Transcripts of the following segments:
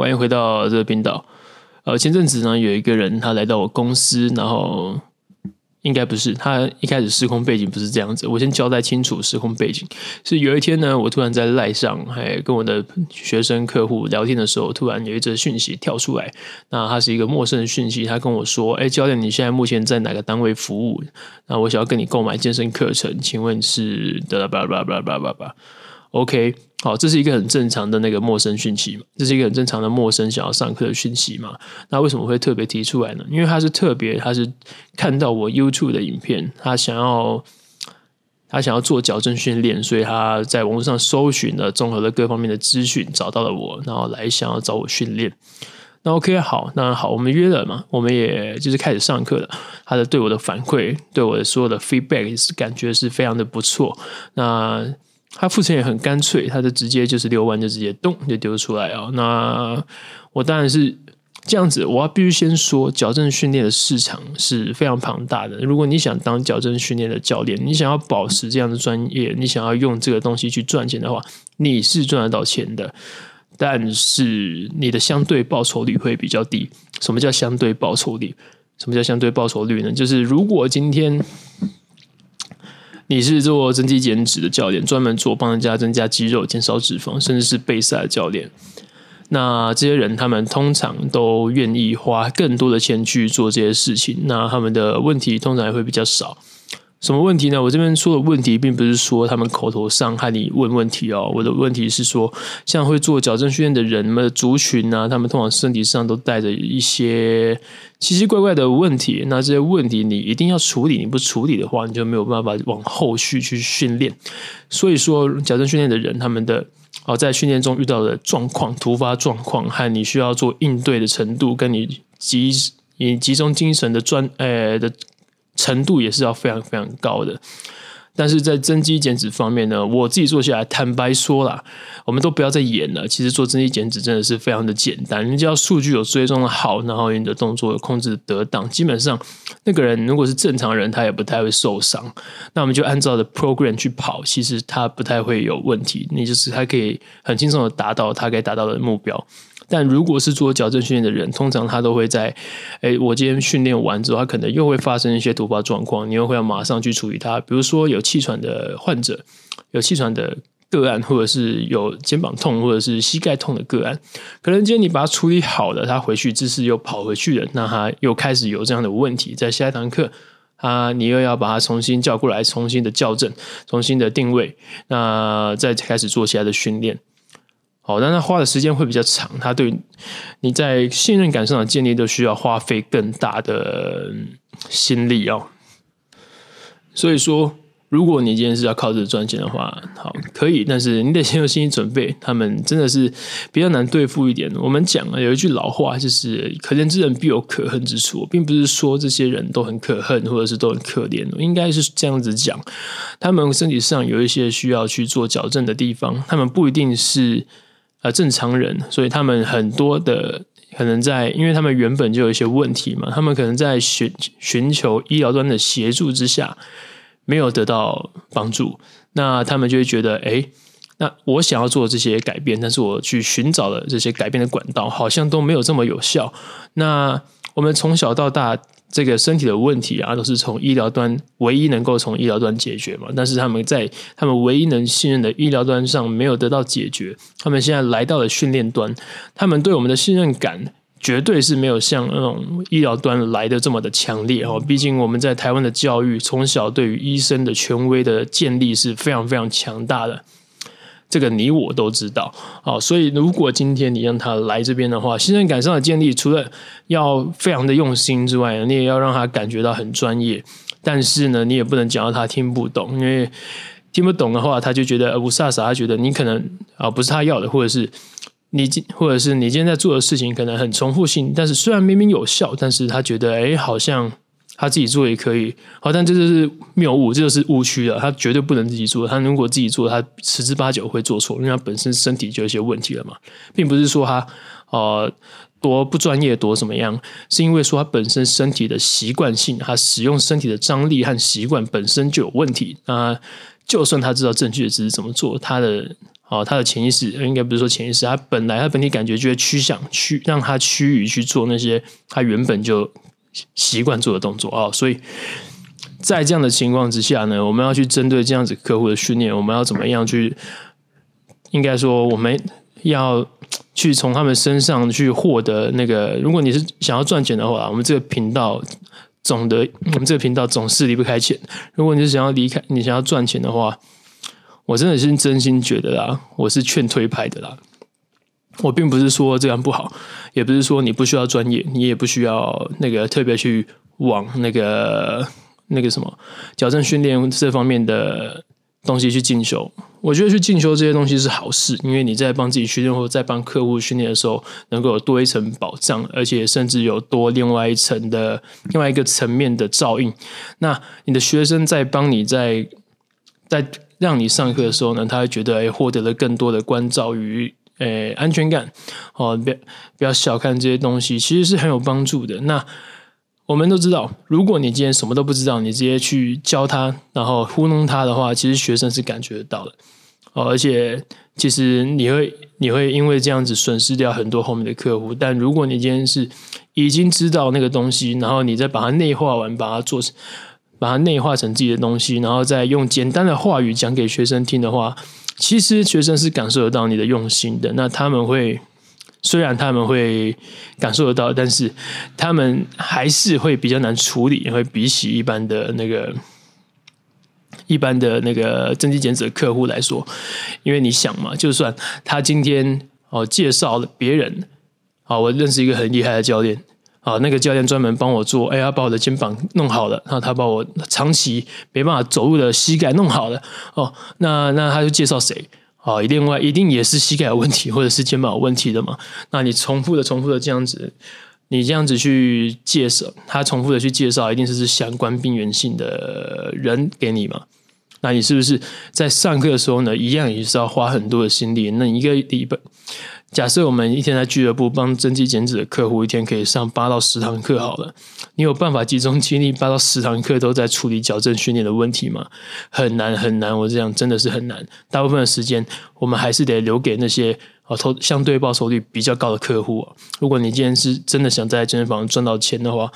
欢迎回到这个频道。呃，前阵子呢，有一个人他来到我公司，然后。应该不是，他一开始时空背景不是这样子。我先交代清楚时空背景，是有一天呢，我突然在赖上，还跟我的学生客户聊天的时候，突然有一则讯息跳出来。那他是一个陌生的讯息，他跟我说：“哎，教练，你现在目前在哪个单位服务？那我想要跟你购买健身课程，请问是的吧吧吧吧吧吧？OK。”好，这是一个很正常的那个陌生讯息嘛？这是一个很正常的陌生想要上课的讯息嘛？那为什么会特别提出来呢？因为他是特别，他是看到我 YouTube 的影片，他想要他想要做矫正训练，所以他在网络上搜寻了综合了各方面的资讯，找到了我，然后来想要找我训练。那 OK，好，那好，我们约了嘛？我们也就是开始上课了。他的对我的反馈，对我的所有的 feedback 是感觉是非常的不错。那。他付钱也很干脆，他就直接就是六万就直接咚就丢出来啊！那我当然是这样子，我要必须先说，矫正训练的市场是非常庞大的。如果你想当矫正训练的教练，你想要保持这样的专业，你想要用这个东西去赚钱的话，你是赚得到钱的，但是你的相对报酬率会比较低。什么叫相对报酬率？什么叫相对报酬率呢？就是如果今天。你是做增肌减脂的教练，专门做帮人家增加肌肉、减少脂肪，甚至是备赛的教练。那这些人，他们通常都愿意花更多的钱去做这些事情。那他们的问题通常也会比较少。什么问题呢？我这边说的问题，并不是说他们口头上和你问问题哦。我的问题是说，像会做矫正训练的人们的族群呢，他们通常身体上都带着一些奇奇怪怪的问题。那这些问题你一定要处理，你不处理的话，你就没有办法往后续去训练。所以说，矫正训练的人，他们的哦，在训练中遇到的状况、突发状况和你需要做应对的程度，跟你集你集中精神的专诶的。程度也是要非常非常高的，但是在增肌减脂方面呢，我自己做下来，坦白说啦，我们都不要再演了。其实做增肌减脂真的是非常的简单，你只要数据有追踪的好，然后你的动作有控制得当，基本上那个人如果是正常人，他也不太会受伤。那我们就按照的 program 去跑，其实他不太会有问题，你就是他可以很轻松的达到他该达到的目标。但如果是做矫正训练的人，通常他都会在，哎，我今天训练完之后，他可能又会发生一些突发状况，你又会要马上去处理它。比如说有气喘的患者，有气喘的个案，或者是有肩膀痛或者是膝盖痛的个案，可能今天你把它处理好了，他回去姿势又跑回去了，那他又开始有这样的问题，在下一堂课，啊，你又要把它重新叫过来，重新的校正，重新的定位，那再开始做其他的训练。好，但他花的时间会比较长，他对你在信任感上的建立都需要花费更大的心力哦。所以说，如果你今天是要靠这个赚钱的话，好，可以，但是你得先有心理准备。他们真的是比较难对付一点。我们讲了，有一句老话，就是“可怜之人必有可恨之处”，并不是说这些人都很可恨，或者是都很可怜，应该是这样子讲。他们身体上有一些需要去做矫正的地方，他们不一定是。呃，正常人，所以他们很多的可能在，因为他们原本就有一些问题嘛，他们可能在寻寻求医疗端的协助之下，没有得到帮助，那他们就会觉得，哎，那我想要做这些改变，但是我去寻找了这些改变的管道，好像都没有这么有效。那我们从小到大。这个身体的问题啊，都是从医疗端唯一能够从医疗端解决嘛。但是他们在他们唯一能信任的医疗端上没有得到解决。他们现在来到了训练端，他们对我们的信任感绝对是没有像那种医疗端来的这么的强烈哦。毕竟我们在台湾的教育，从小对于医生的权威的建立是非常非常强大的。这个你我都知道，好，所以如果今天你让他来这边的话，信任感上的建立，除了要非常的用心之外，你也要让他感觉到很专业。但是呢，你也不能讲到他听不懂，因为听不懂的话，他就觉得不飒飒，他觉得你可能啊不是他要的，或者是你今或者是你今天在做的事情可能很重复性，但是虽然明明有效，但是他觉得哎好像。他自己做也可以，好，但这就是谬误，这就是误区了。他绝对不能自己做，他如果自己做，他十之八九会做错，因为他本身身体就有些问题了嘛，并不是说他呃多不专业多怎么样，是因为说他本身身体的习惯性，他使用身体的张力和习惯本身就有问题。那就算他知道正确的姿势怎么做，他的哦，他的潜意识应该不是说潜意识，他本来他本体感觉就会趋向去让他趋于去做那些他原本就习惯做的动作啊、所以在这样的情况之下呢，我们要去针对这样子客户的训练，我们要怎么样去？应该说，我们要去从他们身上去获得那个。如果你是想要赚钱的话，我们这个频道总的，我们这个频道总是离不开钱。如果你是想要离开，你想要赚钱的话。我真的是真心觉得啦，我是劝退派的啦。我并不是说这样不好，也不是说你不需要专业，你也不需要那个特别去往那个那个什么矫正训练这方面的东西去进修。我觉得去进修这些东西是好事，因为你在帮自己训练或者在帮客户训练的时候，能够有多一层保障，而且甚至有多另外一层的另外一个层面的照应。那你的学生在帮你在在。让你上课的时候呢，他会觉得哎，获得了更多的关照与诶安全感。哦，别不要小看这些东西，其实是很有帮助的。那我们都知道，如果你今天什么都不知道，你直接去教他，然后糊弄他的话，其实学生是感觉得到的。哦，而且其实你会你会因为这样子损失掉很多后面的客户。但如果你今天是已经知道那个东西，然后你再把它内化完，把它做成。把它内化成自己的东西，然后再用简单的话语讲给学生听的话，其实学生是感受得到你的用心的。那他们会，虽然他们会感受得到，但是他们还是会比较难处理，会比起一般的那个一般的那个增肌减脂的客户来说，因为你想嘛，就算他今天哦介绍了别人，好，我认识一个很厉害的教练。啊，那个教练专门帮我做，哎呀，把我的肩膀弄好了，然后他把我长期没办法走路的膝盖弄好了。哦，那那他就介绍谁？啊，另外一定也是膝盖有问题或者是肩膀有问题的嘛。那你重复的、重复的这样子，你这样子去介绍，他重复的去介绍，一定是是相关病原性的人给你嘛？那你是不是在上课的时候呢，一样也是要花很多的心力？那一个礼拜。假设我们一天在俱乐部帮增肌减脂的客户，一天可以上八到十堂课好了。你有办法集中精力八到十堂课都在处理矫正训练的问题吗？很难很难，我这样真的是很难。大部分的时间，我们还是得留给那些啊投相对报酬率比较高的客户。如果你今天是真的想在健身房赚到钱的话，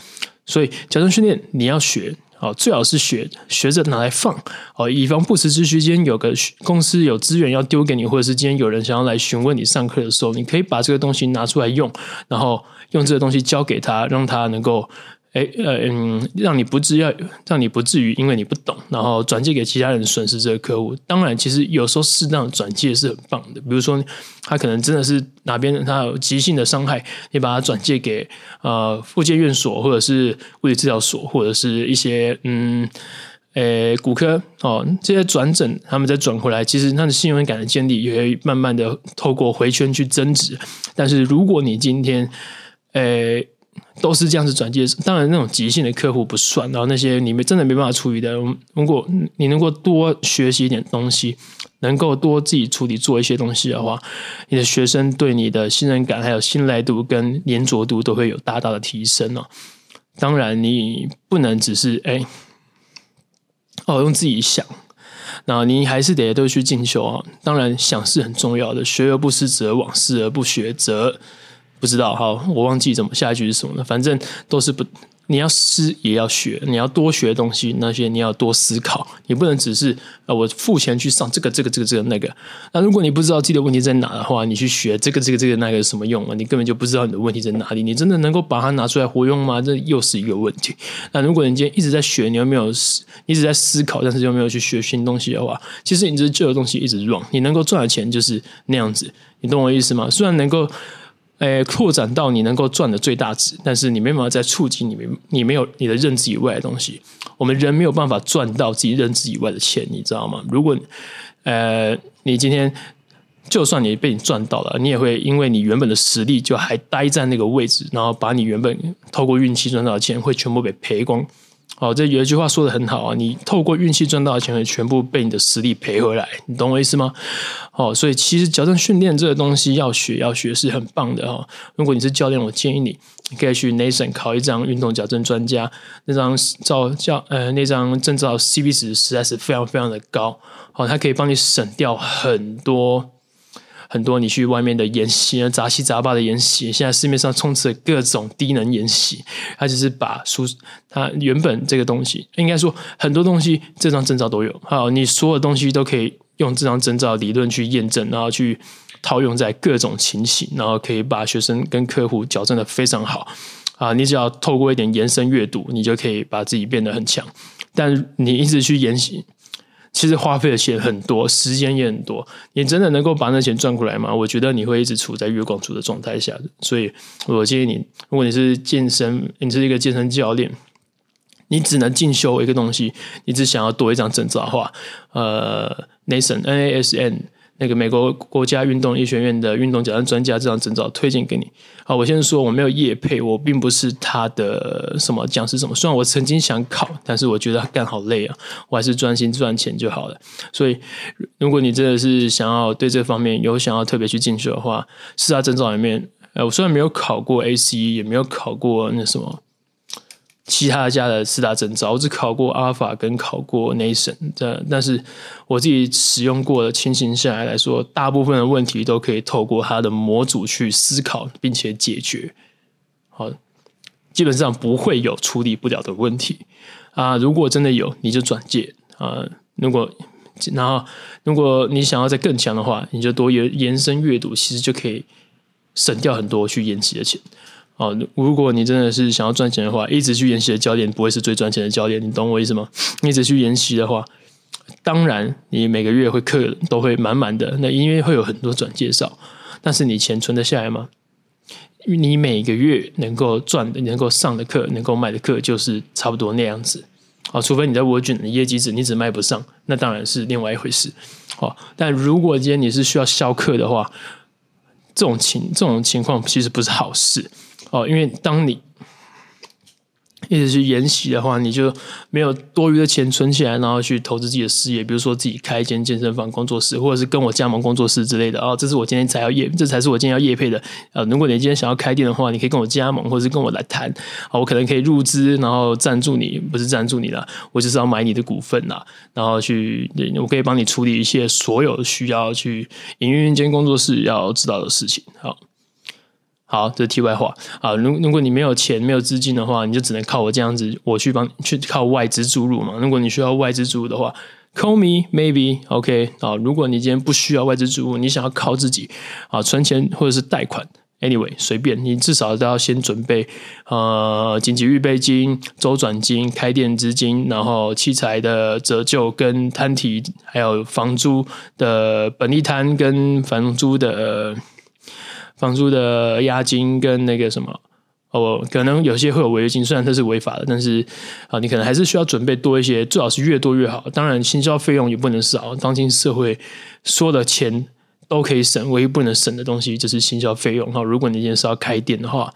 所以矫正训练你要学。哦，最好是学学着拿来放哦，以防不时之需。间有个公司有资源要丢给你，或者是今天有人想要来询问你上课的时候，你可以把这个东西拿出来用，然后用这个东西教给他，让他能够。哎，呃，嗯，让你不至要，让你不至于因为你不懂，然后转借给其他人损失这个客户。当然，其实有时候适当的转借是很棒的。比如说，他可能真的是哪边他有急性的伤害，你把他转借给呃复健院所，或者是物理治疗所，或者是一些嗯，诶骨科哦这些转诊，他们再转回来，其实他的信任感的建立也会慢慢的透过回圈去增值。但是如果你今天，诶。都是这样子转介，当然那种急性的客户不算，然后那些你们真的没办法处理的，如果你能够多学习一点东西，能够多自己处理做一些东西的话，你的学生对你的信任感、还有信赖度跟黏着度都会有大大的提升哦。当然，你不能只是哎，哦用自己想，那你还是得都去进修啊。当然，想是很重要的，学而不思则罔，思而不学则。不知道，好，我忘记怎么下一句是什么了。反正都是不，你要思也要学，你要多学东西，那些你要多思考，你不能只是呃，我付钱去上这个这个这个这个那个。那如果你不知道自己的问题在哪的话，你去学这个这个这个那个有什么用啊？你根本就不知道你的问题在哪里，你真的能够把它拿出来活用吗？这又是一个问题。那如果你今天一直在学，你又没有思，一直在思考，但是又没有去学新东西的话，其实你这旧的东西一直 run，你能够赚的钱就是那样子。你懂我意思吗？虽然能够。诶，扩展到你能够赚的最大值，但是你没办法再触及你没你没有你的认知以外的东西。我们人没有办法赚到自己认知以外的钱，你知道吗？如果呃，你今天就算你被你赚到了，你也会因为你原本的实力就还待在那个位置，然后把你原本透过运气赚到的钱会全部被赔光。哦，这有一句话说得很好啊，你透过运气赚到的钱会全部被你的实力赔回来，你懂我意思吗？哦，所以其实矫正训练这个东西要学要学是很棒的哈、哦。如果你是教练，我建议你，你可以去 Nation 考一张运动矫正专家那张照教呃那张证照，CP 值实在是非常非常的高，哦，它可以帮你省掉很多很多你去外面的研习，杂七杂八的研习，现在市面上充斥各种低能研习，它只是把书它原本这个东西，应该说很多东西这张证照都有，好，你所有东西都可以用这张证照理论去验证，然后去套用在各种情形，然后可以把学生跟客户矫正的非常好啊！你只要透过一点延伸阅读，你就可以把自己变得很强。但你一直去研习。其实花费的钱很多，时间也很多。你真的能够把那钱赚过来吗？我觉得你会一直处在月光族的状态下。所以我建议你，如果你是健身，你是一个健身教练，你只能进修一个东西，你只想要多一张证照的话，呃，NASM N A S N。那个美国国家运动医学院的运动矫正专家这张证照推荐给你。好，我先说我没有业配，我并不是他的什么讲师什么。虽然我曾经想考，但是我觉得干好累啊，我还是专心赚钱就好了。所以，如果你真的是想要对这方面有想要特别去进修的话，四大证照里面，呃，我虽然没有考过 ACE，也没有考过那什么。其他家的四大证照，我只考过阿尔法跟考过 NASM，但是我自己使用过的情形下来来说，大部分的问题都可以透过它的模组去思考并且解决。好，基本上不会有处理不了的问题啊。如果真的有，你就转介啊。如果然后如果你想要再更强的话，你就多延延伸阅读，其实就可以省掉很多去研习的钱。哦，如果你真的是想要赚钱的话，一直去研习的教练不会是最赚钱的教练，你懂我意思吗？一直去研习的话，当然你每个月会课都会满满的，那因为会有很多转介绍，但是你钱存得下来吗？你每个月能够赚的、能够上的课、能够卖的课，就是差不多那样子。哦，除非你在 Virgin 的业绩值你只卖不上，那当然是另外一回事。哦，但如果今天你是需要销课的话，这种情这种情况其实不是好事。哦，因为当你一直去研习的话，你就没有多余的钱存起来，然后去投资自己的事业，比如说自己开一间健身房工作室，或者是跟我加盟工作室之类的。哦，这是我今天才要业，这才是我今天要业配的。呃，如果你今天想要开店的话，你可以跟我加盟，或者是跟我来谈。好，我可能可以入资，然后赞助你，不是赞助你啦，我就是要买你的股份啦，然后去，我可以帮你处理一些所有需要去营运一间工作室要知道的事情。好。好，这是题外话啊。如如果你没有钱、没有资金的话，你就只能靠我这样子，我去帮去靠外资注入嘛。如果你需要外资注入的话，call me maybe OK 啊。如果你今天不需要外资注入，你想要靠自己啊存钱或者是贷款，anyway 随便，你至少都要先准备呃紧急预备金、周转金、开店资金，然后器材的折旧跟摊提，还有房租的本利摊跟房租的。房租的押金跟那个什么哦，可能有些会有违约金，虽然这是违法的，但是啊，你可能还是需要准备多一些，最好是越多越好。当然，行销费用也不能少。当今社会所有的钱都可以省，唯一不能省的东西就是行销费用。哈，如果你今天是要开店的话，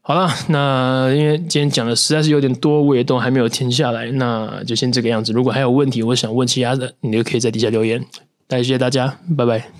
好了，那因为今天讲的实在是有点多，我也都还没有停下来，那就先这个样子。如果还有问题，我想问其他的，你就可以在底下留言。感谢大家，拜拜。